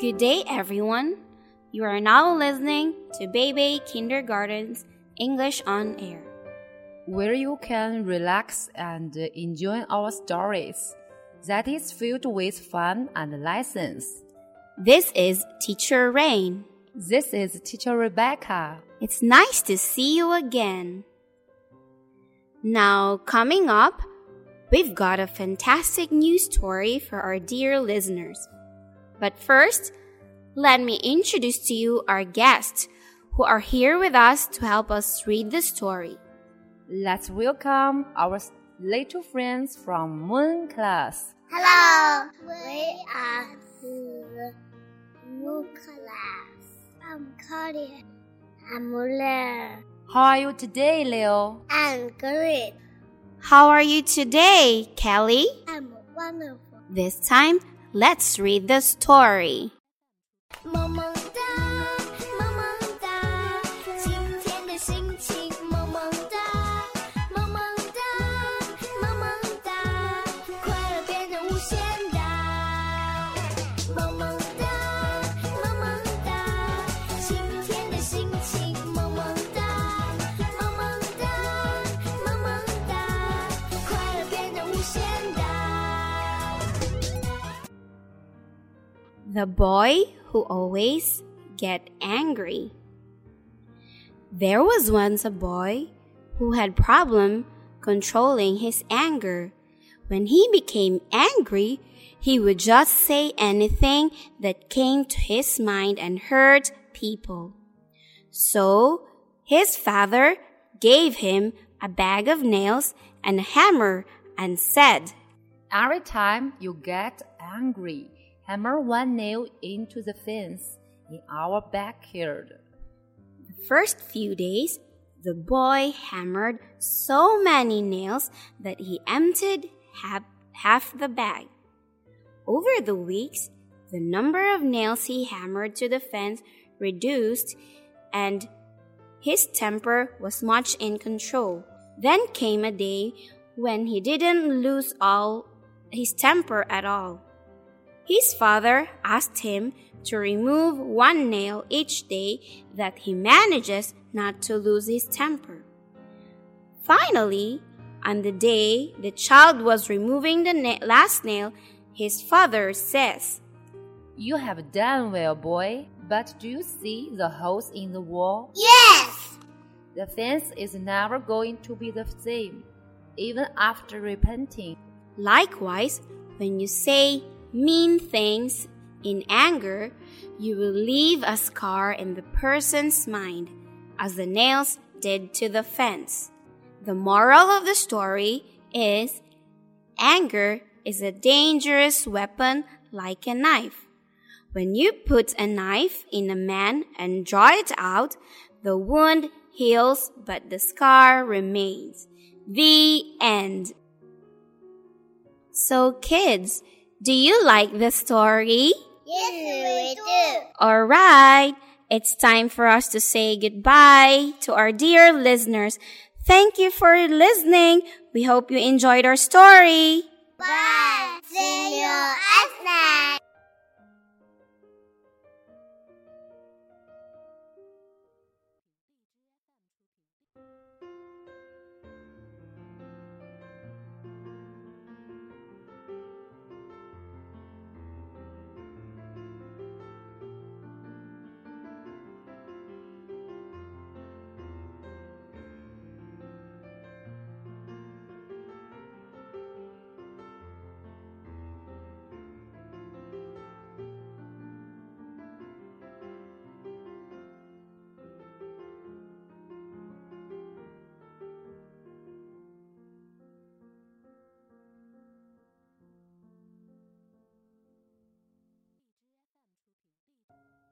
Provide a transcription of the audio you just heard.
Good day, everyone. You are now listening to Baby Kindergarten's English on Air, where you can relax and enjoy our stories that is filled with fun and lessons. This is Teacher Rain. This is Teacher Rebecca. It's nice to see you again. Now, coming up, we've got a fantastic news story for our dear listeners. But first, let me introduce to you our guests who are here with us to help us read the story. Let's welcome our little friends from Moon class. Hello, we are the Moon class. I'm Claudia. I'm Leo. How are you today, Leo? I'm great. How are you today, Kelly? I'm wonderful. This time, let's read the story. The boy who always get angry. There was once a boy who had problem controlling his anger. When he became angry, he would just say anything that came to his mind and hurt people. So his father gave him a bag of nails and a hammer and said, Every time you get angry, hammer one nail into the fence in our backyard. The first few days, the boy hammered so many nails that he emptied half, half the bag. Over the weeks, the number of nails he hammered to the fence reduced and his temper was much in control. Then came a day when he didn't lose all his temper at all. His father asked him to remove one nail each day that he manages not to lose his temper. Finally, on the day the child was removing the na- last nail, his father says, You have done well, boy, but do you see the holes in the wall? Yes. The fence is never going to be the same, even after repenting. Likewise, when you say mean things in anger, you will leave a scar in the person's mind, as the nails did to the fence. The moral of the story is anger is a dangerous weapon like a knife. When you put a knife in a man and draw it out, the wound heals, but the scar remains. The end. So, kids, do you like the story? Yes, we do. Alright, it's time for us to say goodbye to our dear listeners. Thank you for listening. We hope you enjoyed our story. Bye. See you at night.